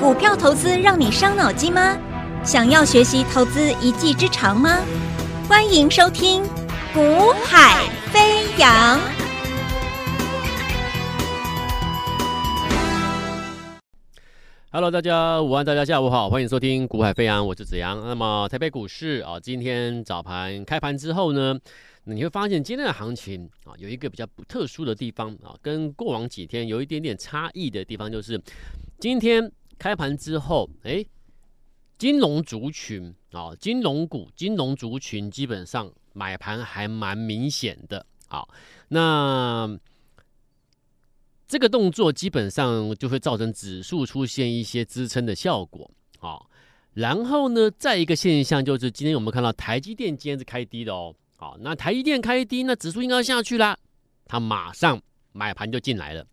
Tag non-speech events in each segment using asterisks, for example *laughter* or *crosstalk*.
股票投资让你伤脑筋吗？想要学习投资一技之长吗？欢迎收听《股海飞扬》。Hello，大家午安，大家下午好，欢迎收听《股海飞扬》，我是子阳。那么台北股市啊，今天早盘开盘之后呢，你会发现今天的行情啊，有一个比较不特殊的地方啊，跟过往几天有一点点差异的地方，就是今天开盘之后，哎，金融族群啊，金融股、金融族群基本上买盘还蛮明显的。好，那。这个动作基本上就会造成指数出现一些支撑的效果，好，然后呢，再一个现象就是今天我们看到台积电今天是开低的哦，好，那台积电开低，那指数应该要下去啦，它马上买盘就进来了，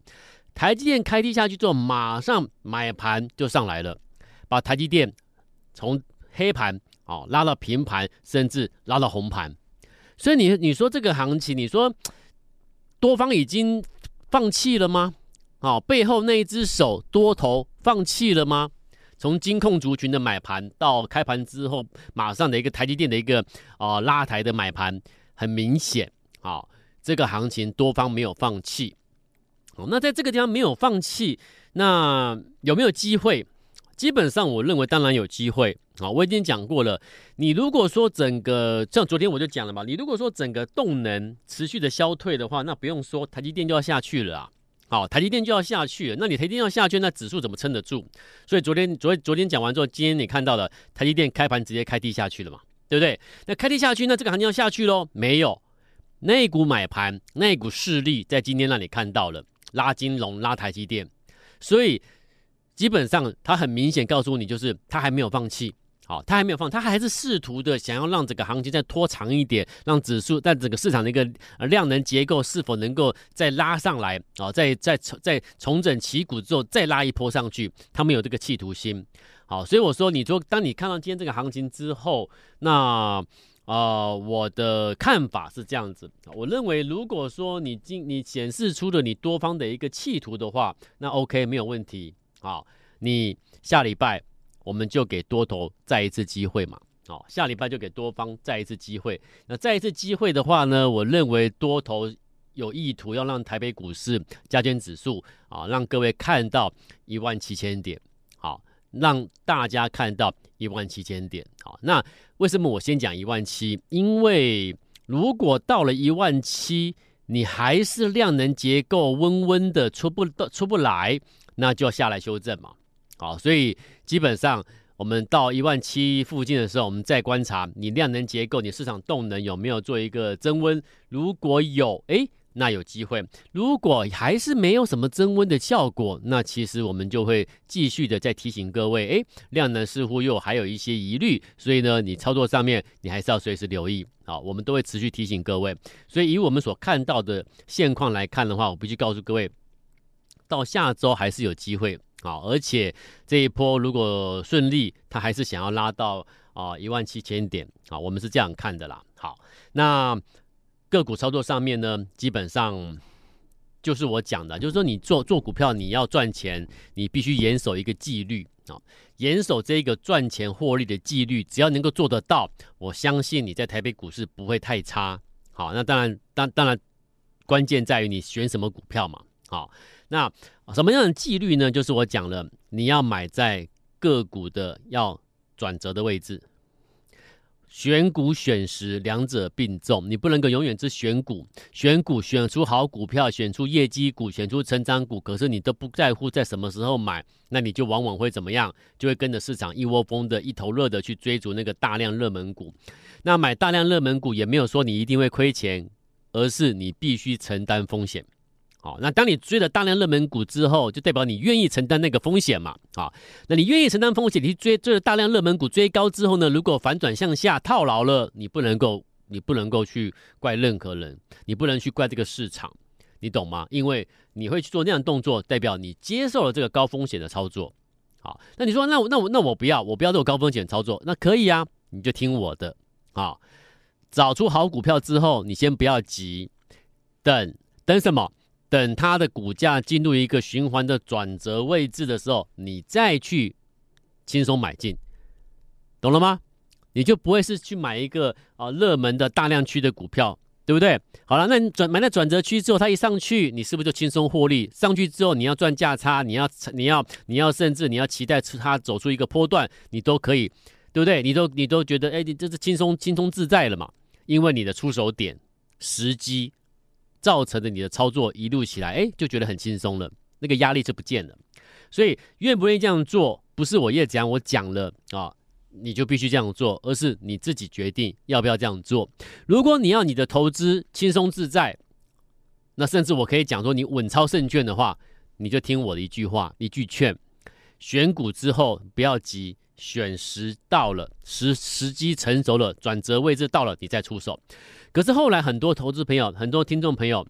台积电开低下去之后，马上买盘就上来了，把台积电从黑盘哦拉到平盘，甚至拉到红盘，所以你你说这个行情，你说多方已经。放弃了吗？哦，背后那一只手多头放弃了吗？从金控族群的买盘到开盘之后，马上的一个台积电的一个啊、拉抬的买盘，很明显，啊、哦，这个行情多方没有放弃。那在这个地方没有放弃，那有没有机会？基本上我认为当然有机会。啊、我已经讲过了，你如果说整个像昨天我就讲了嘛，你如果说整个动能持续的消退的话，那不用说，台积电就要下去了啊。好，台积电就要下去了，那你台积电要下去，那指数怎么撑得住？所以昨天昨昨天讲完之后，今天你看到了台积电开盘直接开低下去了嘛，对不对？那开低下去，那这个行情要下去喽？没有，那股买盘那股势力在今天让你看到了拉金融拉台积电，所以基本上他很明显告诉你，就是他还没有放弃。好，他还没有放，他还是试图的想要让整个行情再拖长一点，让指数在整个市场的一个量能结构是否能够再拉上来啊？再再重再重整旗鼓之后再拉一波上去，他们有这个企图心。好，所以我说，你说当你看到今天这个行情之后，那啊、我的看法是这样子，我认为如果说你今你显示出了你多方的一个企图的话，那 OK 没有问题。啊，你下礼拜。我们就给多头再一次机会嘛，好，下礼拜就给多方再一次机会。那再一次机会的话呢，我认为多头有意图要让台北股市加权指数啊，让各位看到一万七千点，让大家看到一万七千点，好。那为什么我先讲一万七？因为如果到了一万七，你还是量能结构温温的出不到出不来，那就要下来修正嘛。好，所以基本上我们到一万七附近的时候，我们再观察你量能结构，你市场动能有没有做一个增温。如果有，哎，那有机会；如果还是没有什么增温的效果，那其实我们就会继续的再提醒各位，哎，量能似乎又还有一些疑虑，所以呢，你操作上面你还是要随时留意。好，我们都会持续提醒各位。所以以我们所看到的现况来看的话，我必须告诉各位，到下周还是有机会。好，而且这一波如果顺利，他还是想要拉到啊一万七千点啊，我们是这样看的啦。好，那个股操作上面呢，基本上就是我讲的，就是说你做做股票，你要赚钱，你必须严守一个纪律啊，严守这个赚钱获利的纪律，只要能够做得到，我相信你在台北股市不会太差。好，那当然，当当然，关键在于你选什么股票嘛。好。那什么样的纪律呢？就是我讲了，你要买在个股的要转折的位置，选股选时两者并重，你不能够永远只选股，选股选出好股票，选出业绩股，选出成长股，可是你都不在乎在什么时候买，那你就往往会怎么样？就会跟着市场一窝蜂的一头热的去追逐那个大量热门股。那买大量热门股也没有说你一定会亏钱，而是你必须承担风险。好，那当你追了大量热门股之后，就代表你愿意承担那个风险嘛？好，那你愿意承担风险，你去追追了大量热门股追高之后呢？如果反转向下套牢了，你不能够，你不能够去怪任何人，你不能去怪这个市场，你懂吗？因为你会去做那样的动作，代表你接受了这个高风险的操作。好，那你说，那我那我那我不要，我不要这种高风险操作，那可以啊，你就听我的。好，找出好股票之后，你先不要急，等等什么？等它的股价进入一个循环的转折位置的时候，你再去轻松买进，懂了吗？你就不会是去买一个啊热门的大量区的股票，对不对？好了，那你转买在转折区之后，它一上去，你是不是就轻松获利？上去之后，你要赚价差，你要你要你要甚至你要期待它走出一个波段，你都可以，对不对？你都你都觉得哎，你这是轻松轻松自在了嘛？因为你的出手点时机造成的你的操作一路起来，哎，就觉得很轻松了，那个压力就不见了。所以愿不愿意这样做，不是我叶子阳我讲了啊。你就必须这样做，而是你自己决定要不要这样做。如果你要你的投资轻松自在，那甚至我可以讲说你稳操胜券的话，你就听我的一句话，一句劝：选股之后不要急，选时到了，时时机成熟了，转折位置到了，你再出手。可是后来很多投资朋友，很多听众朋友。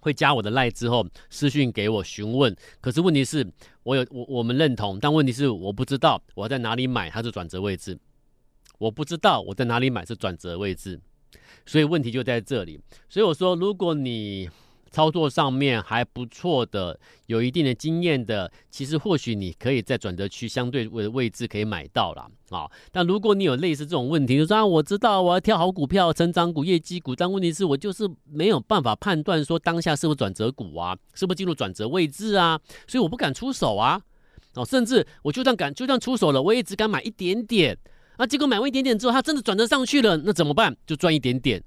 会加我的赖之后私讯给我询问，可是问题是，我有我我们认同，但问题是我不知道我在哪里买它是转折位置，我不知道我在哪里买是转折位置，所以问题就在这里。所以我说，如果你操作上面还不错的，有一定的经验的，其实或许你可以在转折区相对位的位置可以买到了啊。但如果你有类似这种问题，就说啊，我知道我要挑好股票、成长股、业绩股，但问题是我就是没有办法判断说当下是不是转折股啊，是不是进入转折位置啊，所以我不敢出手啊。哦，甚至我就算敢，就算出手了，我也只敢买一点点啊。结果买完一点点之后，它真的转折上去了，那怎么办？就赚一点点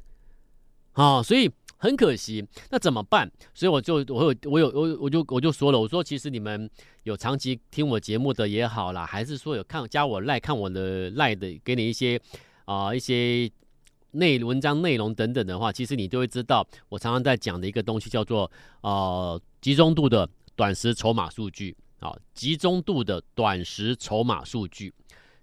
啊。所以。很可惜，那怎么办？所以我就我有我有我我就我就说了，我说其实你们有长期听我节目的也好啦，还是说有看加我赖看我的赖的，给你一些啊、一些内文章内容等等的话，其实你都会知道，我常常在讲的一个东西叫做呃集中度的短时筹码数据啊，集中度的短时筹码数据，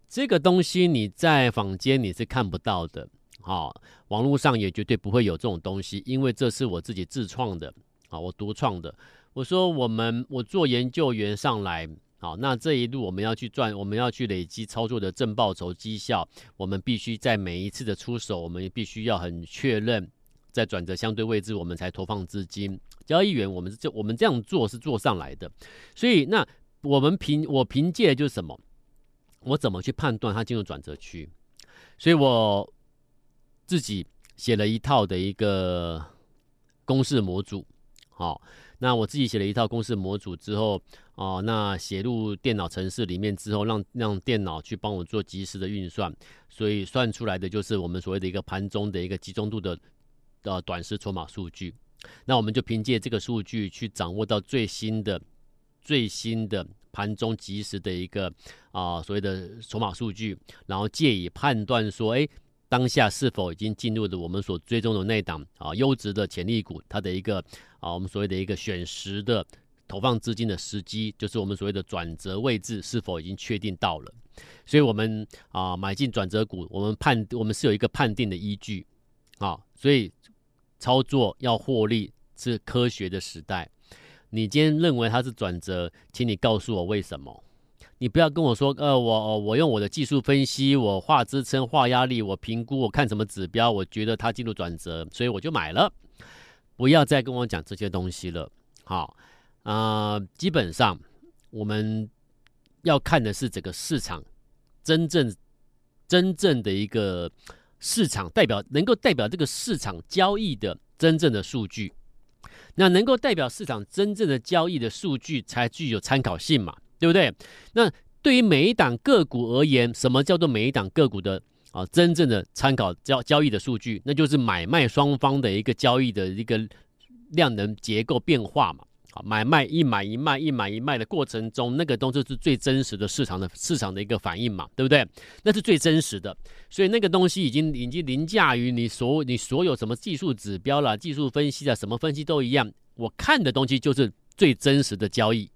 这个东西你在坊间你是看不到的。啊、网络上也绝对不会有这种东西，因为这是我自己自创的，啊、我独创的。我说我们我做研究员上来，好、那这一路我们要去赚，我们要去累积操作的正报酬绩效，我们必须在每一次的出手，我们必须要很确认，在转折相对位置，我们才投放资金。交易员，我们这我们这样做是做上来的，所以那我们凭我凭借就是什么？我怎么去判断它进入转折区？所以我。自己写了一套的一个公式模组，好，那我自己写了一套公式模组之后，哦，那写入电脑程式里面之后，让让电脑去帮我做即时的运算，所以算出来的就是我们所谓的一个盘中的一个集中度的呃短时筹码数据。那我们就凭借这个数据去掌握到最新的最新的盘中即时的一个啊、所谓的筹码数据，然后借以判断说，哎。当下是否已经进入了我们所追踪的那档啊优质的潜力股？它的一个啊我们所谓的一个选时的投放资金的时机，就是我们所谓的转折位置是否已经确定到了？所以，我们啊买进转折股，我们判我们是有一个判定的依据啊。所以，操作要获利是科学的时代。你今天认为它是转折，请你告诉我为什么？你不要跟我说，呃，我我用我的技术分析，我画支撑、画压力，我评估，我看什么指标，我觉得它进入转折，所以我就买了。不要再跟我讲这些东西了。好，啊、呃，基本上我们要看的是整个市场真正真正的一个市场代表，能够代表这个市场交易的真正的数据。那能够代表市场真正的交易的数据，才具有参考性嘛。对不对？那对于每一档个股而言，什么叫做每一档个股的啊真正的参考交交易的数据？那就是买卖双方的一个交易的一个量能结构变化嘛。啊，买卖一买一卖一买一卖的过程中，那个东西是最真实的市场的市场的一个反应嘛，对不对？那是最真实的，所以那个东西已经已经凌驾于你所你所有什么技术指标啦、技术分析啊，什么分析都一样。我看的东西就是最真实的交易。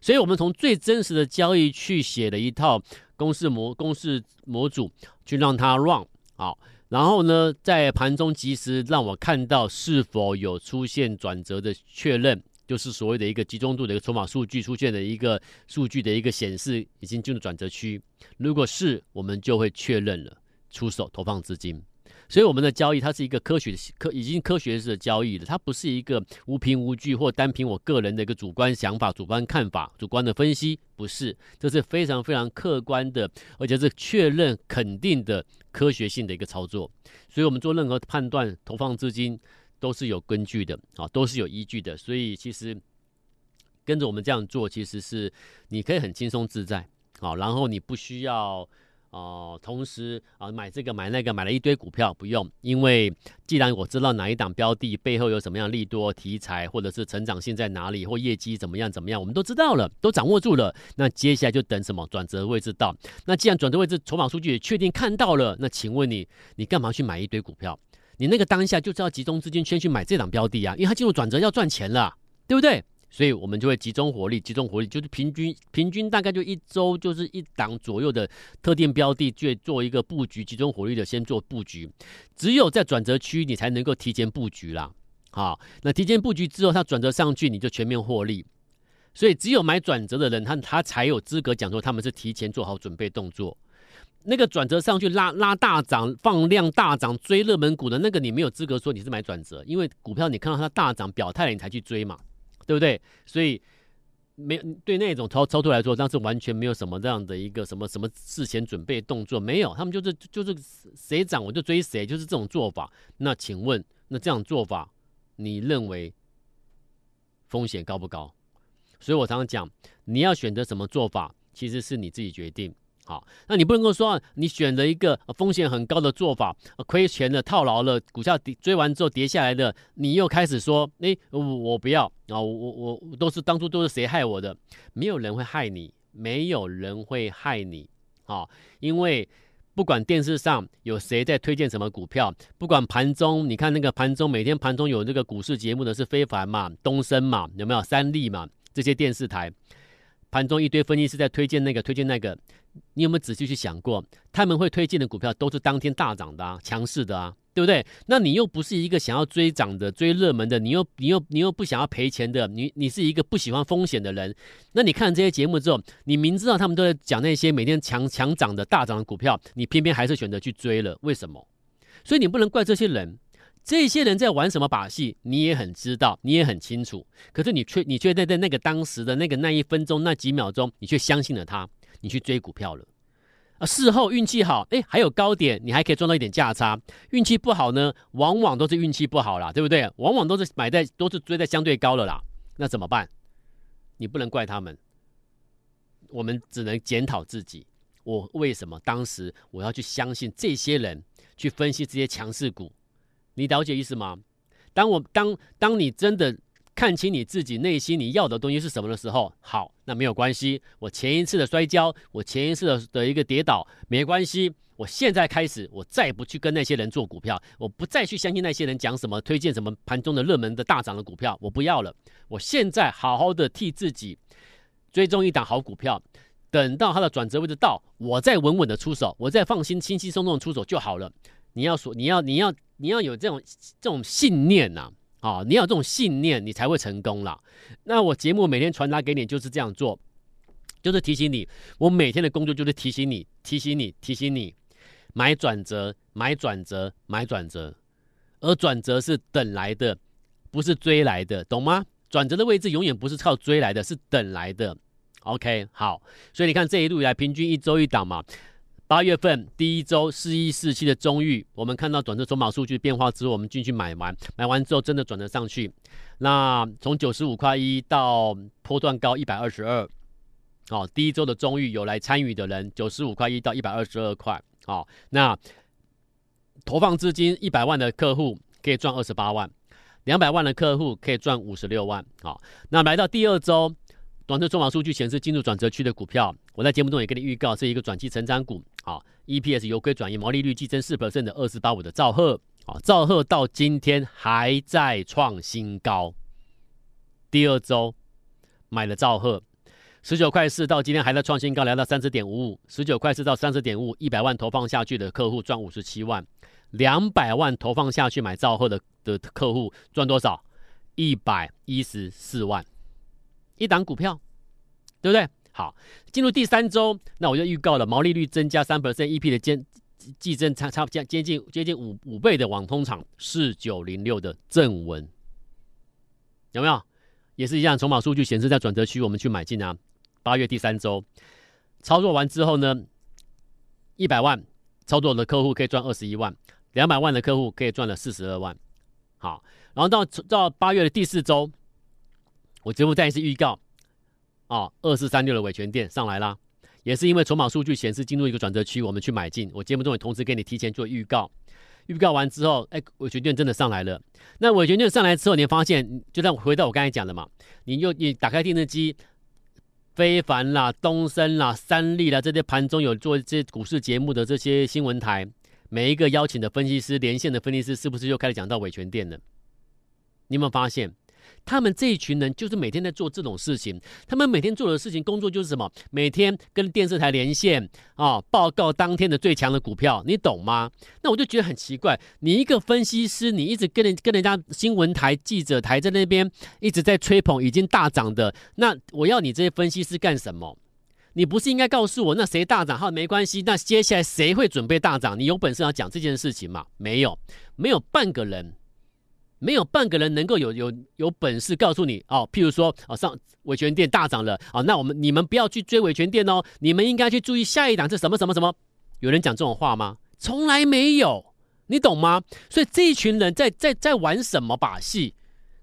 所以，我们从最真实的交易去写了一套公式模公式模组，去让它 run 好，然后呢，在盘中及时让我看到是否有出现转折的确认，就是所谓的一个集中度的一个筹码数据出现的一个数据的一个显示，已经进入转折区。如果是，我们就会确认了出手投放资金。所以我们的交易它是一个科学科已经科学式的交易了，它不是一个无凭无据或单凭我个人的一个主观想法、主观看法、主观的分析，不是，这是非常非常客观的，而且是确认肯定的科学性的一个操作。所以我们做任何判断、投放资金都是有根据的啊，都是有依据的。所以其实跟着我们这样做，其实是你可以很轻松自在啊，然后你不需要。哦，同时啊，买这个买那个，买了一堆股票不用，因为既然我知道哪一档标的背后有什么样利多题材，或者是成长性在哪里，或业绩怎么样怎么样，我们都知道了，都掌握住了。那接下来就等什么转折位置到。那既然转折位置筹码数据也确定看到了，那请问你，你干嘛去买一堆股票？你那个当下就是要集中资金先去买这档标的啊，因为它进入转折要赚钱了，对不对？所以我们就会集中火力，集中火力就是平均平均大概就一周就是一档左右的特定标的，去做一个布局，集中火力的先做布局。只有在转折区，你才能够提前布局啦。好，那提前布局之后，它转折上去，你就全面获利。所以只有买转折的人，他他才有资格讲说他们是提前做好准备动作。那个转折上去拉拉大涨、放量大涨、追热门股的那个，你没有资格说你是买转折，因为股票你看到它大涨表态了，你才去追嘛。对不对？所以没对那种操操作来说，当时完全没有什么这样的一个什么什么事前准备动作，没有，他们就是就是谁涨我就追谁，就是这种做法。那请问，那这样做法，你认为风险高不高？所以我常常讲，你要选择什么做法，其实是你自己决定。好，那你不能够说你选择一个风险很高的做法，亏钱了、套牢了，股价跌追完之后跌下来的，你又开始说，诶，我我不要啊，我我都是当初都是谁害我的？没有人会害你，没有人会害你啊，因为不管电视上有谁在推荐什么股票，不管盘中你看那个盘中每天盘中有这个股市节目的是非凡嘛、东升嘛，有没有三立嘛这些电视台？盘中一堆分析师在推荐那个推荐那个，你有没有仔细去想过？他们会推荐的股票都是当天大涨的啊，强势的啊，对不对？那你又不是一个想要追涨的、追热门的，你又你又你又不想要赔钱的，你你是一个不喜欢风险的人。那你看这些节目之后，你明知道他们都在讲那些每天强强涨的大涨的股票，你偏偏还是选择去追了，为什么？所以你不能怪这些人。这些人在玩什么把戏，你也很知道，你也很清楚。可是你却，你却在在那个当时的那个那一分钟、那几秒钟，你却相信了他，你去追股票了。啊，事后运气好，哎，还有高点，你还可以赚到一点价差。运气不好呢，往往都是运气不好啦，对不对？往往都是买在，都是追在相对高了啦。那怎么办？你不能怪他们，我们只能检讨自己。我为什么当时我要去相信这些人，去分析这些强势股？你了解意思吗？当我当当你真的看清你自己内心你要的东西是什么的时候，好，那没有关系。我前一次的摔跤，我前一次的的一个跌倒，没关系。我现在开始，我再不去跟那些人做股票，我不再去相信那些人讲什么推荐什么盘中的热门的大涨的股票，我不要了。我现在好好的替自己追踪一档好股票，等到它的转折位置到，我再稳稳的出手，我再放心轻轻松松的出手就好了。你要说，你要，你要。你要有这种这种信念呐，啊，你要这种信念，你才会成功啦。那我节目每天传达给你就是这样做，就是提醒你，我每天的工作就是提醒你，提醒你，提醒你，买转折，买转折，买转折，而转折是等来的，不是追来的，懂吗？转折的位置永远不是靠追来的，是等来的。OK，好，所以你看这一路以来，平均一周一档嘛。八月份第一周四一四七的中域，我们看到转折筹码数据变化之后，我们进去买完，买完之后真的转了上去。那从九十五块一到波段高一百二十二，好，第一周的中域有来参与的人，九十五块一到一百二十二块，好，那投放资金一百万的客户可以赚二十八万，两百万的客户可以赚五十六万，好，那来到第二周。短程筹码数据显示进入转折区的股票，我在节目中也给你预告，是一个转机成长股。啊，EPS 由亏转盈，毛利率激增四百分的二四八五的兆赫。啊，兆赫到今天还在创新高。第二周买了兆赫，十九块四到今天还在创新高，来到三十点五五。十九块四到三十点五五，一百万投放下去的客户赚五十七万，两百万投放下去买兆赫的的客户赚多少？一百一十四万。一档股票，对不对？好，进入第三周，那我就预告了毛利率增加三 percent，EP 的增季增差差不多接近接近五五倍的网通厂四九零六的正文，有没有？也是一样，筹码数据显示在转折区，我们去买进啊。八月第三周操作完之后呢，一百万操作的客户可以赚二十一万，两百万的客户可以赚了四十二万。好，然后到到八月的第四周，我节目再一次预告，啊，二四三六的伟诠电上来啦，也是因为筹码数据显示进入一个转折区，我们去买进。我节目中也同时给你提前做预告。预告完之后，哎，伟诠电真的上来了。那伟诠电上来之后，你发现，就像回到我刚才讲的嘛，你又你打开电视机，非凡啦、东森啦、三立啦这些盘中有做这些股市节目的这些新闻台，每一个邀请的分析师、连线的分析师，是不是又开始讲到伟诠电了？你有没有发现？他们这一群人就是每天在做这种事情，他们每天做的事情工作就是什么？每天跟电视台连线啊，报告当天的最强的股票，你懂吗？那我就觉得很奇怪，你一个分析师，你一直跟人跟人家新闻台记者台在那边一直在吹捧已经大涨的，那我要你这些分析师干什么？你不是应该告诉我那谁大涨？好，没关系，那接下来谁会准备大涨？你有本事要讲这件事情吗？没有，没有半个人。没有半个人能够有有有本事告诉你哦，譬如说哦，上伟权店大涨了啊，哦，那我们你们不要去追伟权店哦，你们应该去注意下一档是什么什么什么？有人讲这种话吗？从来没有，你懂吗？所以这一群人在在在玩什么把戏？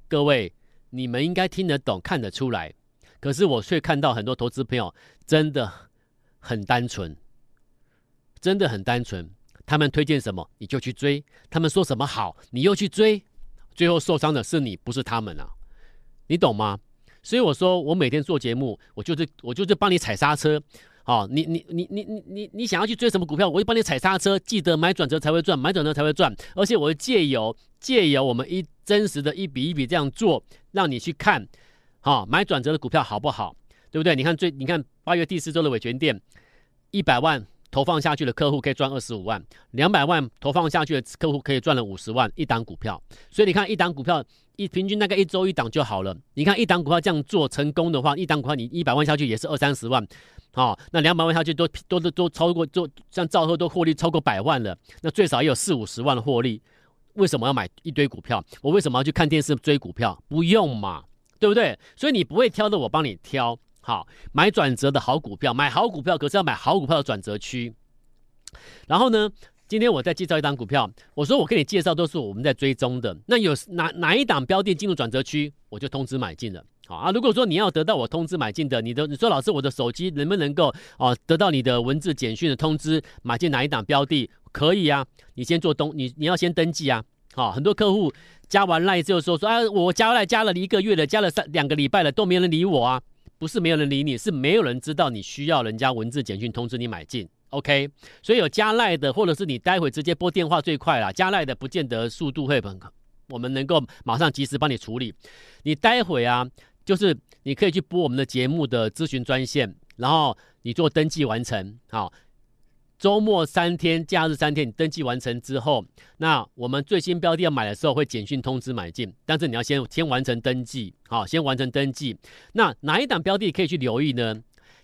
各位，你们应该听得懂、看得出来。可是我却看到很多投资朋友真的很单纯，真的很单纯。他们推荐什么你就去追，他们说什么好你又去追。最后受伤的是你，不是他们啊，你懂吗？所以我说，我每天做节目，我就是我就是帮你踩刹车，好，你你你你你你你想要去追什么股票，我就帮你踩刹车，记得买转折才会赚，买转折才会赚，而且我会借由借由我们一真实的一笔一笔这样做，让你去看，好，买转折的股票好不好？对不对？你看最你看八月第四周的伟诠电，一百万。投放下去的客户可以赚二十五万，两百万投放下去的客户可以赚了五十万一档股票。所以你看一档股票一平均大概一周一档就好了。你看一档股票这样做成功的话，一档股票你一百万下去也是二三十万，好、哦，那两百万下去都都都都超过，就像兆赫都获利超过百万了，那最少也有四五十万的获利。为什么要买一堆股票？我为什么要去看电视追股票？不用嘛，对不对？所以你不会挑的，我帮你挑。好，买转折的好股票，买好股票，可是要买好股票的转折区。然后呢，今天我再介绍一档股票，我说我给你介绍都是我们在追踪的。那有哪哪一档标的进入转折区，我就通知买进了。好啊，如果说你要得到我通知买进的，你的你说老师，我的手机能不能够哦得到你的文字简讯的通知，买进哪一档标的？可以啊，你先做东，你你要先登记啊。好，很多客户加完赖之后说说啊，我加赖加了一个月了，加了三两个礼拜了，都没人理我啊。不是没有人理你，是没有人知道你需要人家文字简讯通知你买进，OK？所以有加赖的，或者是你待会直接拨电话最快啦。加赖的不见得速度会很，我们能够马上及时帮你处理。你待会啊，就是你可以去拨我们的节目的咨询专线，然后你做登记完成，好。周末三天，假日三天，你登记完成之后，那我们最新标的要买的时候会简讯通知买进，但是你要先先完成登记，好，先完成登记。那哪一档标的可以去留意呢？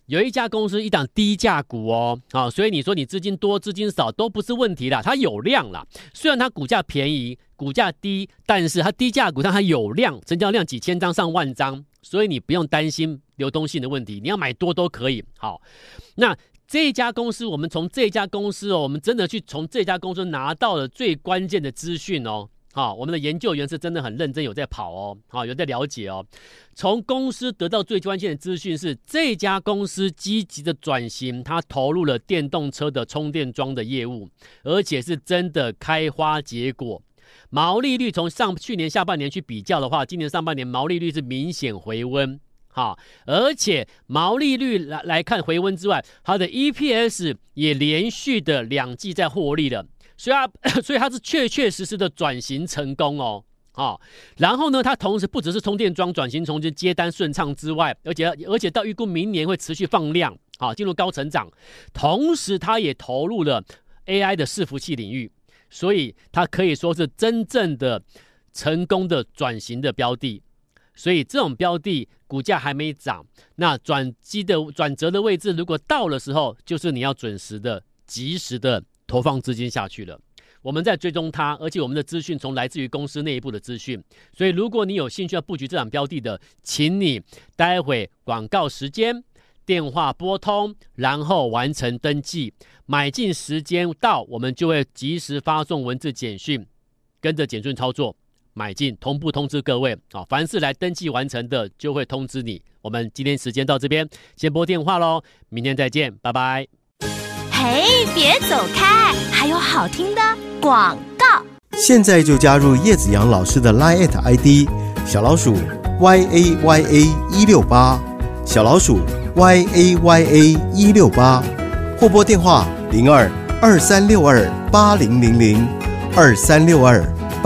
有一家公司一档低价股哦，好，所以你说你资金多资金少都不是问题啦，它有量啦。虽然它股价便宜，股价低，但是它低价股，但它有量，成交量几千张上万张，所以你不用担心流动性的问题，你要买多都可以。好，那。这家公司，我们从这家公司哦，我们真的去从这家公司拿到了最关键的资讯哦。好，我们的研究员是真的很认真，有在跑哦，好，有在了解哦。从公司得到最关键的资讯是，这家公司积极的转型，它投入了电动车的充电桩的业务，而且是真的开花结果。毛利率从上去年下半年去比较的话，今年上半年毛利率是明显回温。好，而且毛利率来来看回温之外，它的 EPS 也连续的两季在获利了，所以它 *coughs* 所以它是确确实实的转型成功哦。好，然后呢，它同时不只是充电桩转型从接接单顺畅之外，而且而且到预估明年会持续放量，好，进入高成长，同时它也投入了 AI 的伺服器领域，所以它可以说是真正的成功的转型的标的。所以这种标的股价还没涨，那转机的转折的位置如果到了时候，就是你要准时的、及时的投放资金下去了。我们在追踪它，而且我们的资讯从来自于公司内部的资讯。所以，如果你有兴趣要布局这档标的的，请你待会广告时间电话拨通，然后完成登记。买进时间到，我们就会及时发送文字简讯，跟着简讯操作买进，同步通知各位啊。凡是来登记完成的，就会通知你。我们今天时间到这边，先拨电话喽，明天再见，拜拜。嘿，别走开，还有好听的广告。现在就加入叶子阳老师的 Line ID 小老鼠 Y A Y A 一六八，小老鼠 Y A Y A 一六八，或拨电话零二二三六二八零零零二三六二